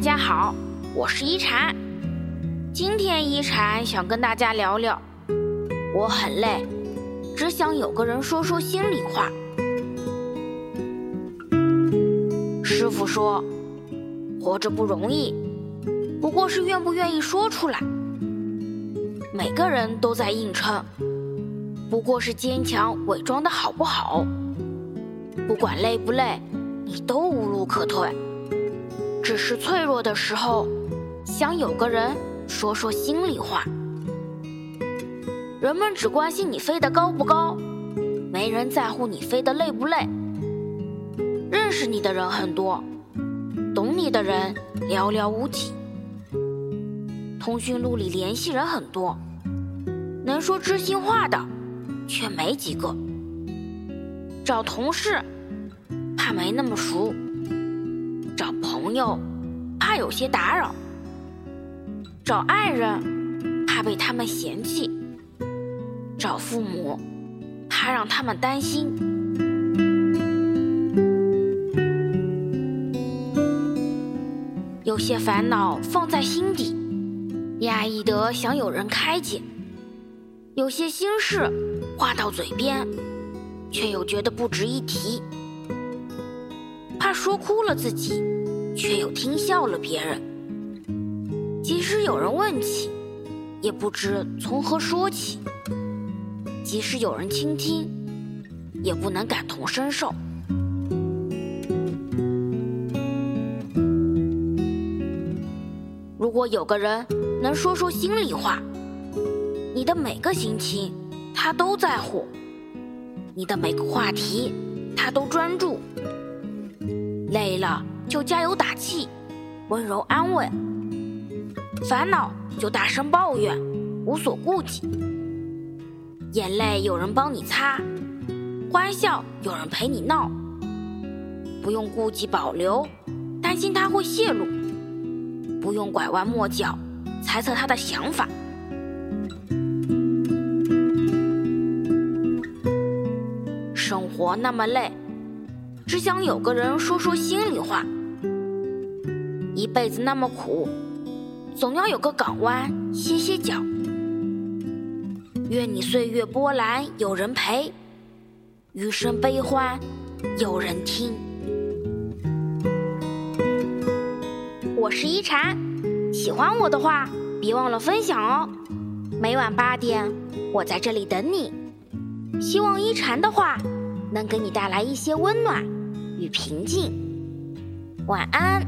大家好，我是一禅。今天一禅想跟大家聊聊，我很累，只想有个人说说心里话。师傅说，活着不容易，不过是愿不愿意说出来。每个人都在硬撑，不过是坚强伪装的好不好？不管累不累，你都无路可退。只是脆弱的时候，想有个人说说心里话。人们只关心你飞得高不高，没人在乎你飞得累不累。认识你的人很多，懂你的人寥寥无几。通讯录里联系人很多，能说知心话的却没几个。找同事，怕没那么熟。找朋友，怕有些打扰；找爱人，怕被他们嫌弃；找父母，怕让他们担心。有些烦恼放在心底，压抑得想有人开解；有些心事话到嘴边，却又觉得不值一提。怕说哭了自己，却又听笑了别人。即使有人问起，也不知从何说起；即使有人倾听，也不能感同身受。如果有个人能说说心里话，你的每个心情他都在乎，你的每个话题他都专注。累了就加油打气，温柔安慰；烦恼就大声抱怨，无所顾忌。眼泪有人帮你擦，欢笑有人陪你闹。不用顾忌保留，担心他会泄露；不用拐弯抹角，猜测他的想法。生活那么累。只想有个人说说心里话，一辈子那么苦，总要有个港湾歇歇脚。愿你岁月波澜有人陪，余生悲欢有人听。我是一禅，喜欢我的话别忘了分享哦。每晚八点，我在这里等你。希望一禅的话能给你带来一些温暖。与平静，晚安。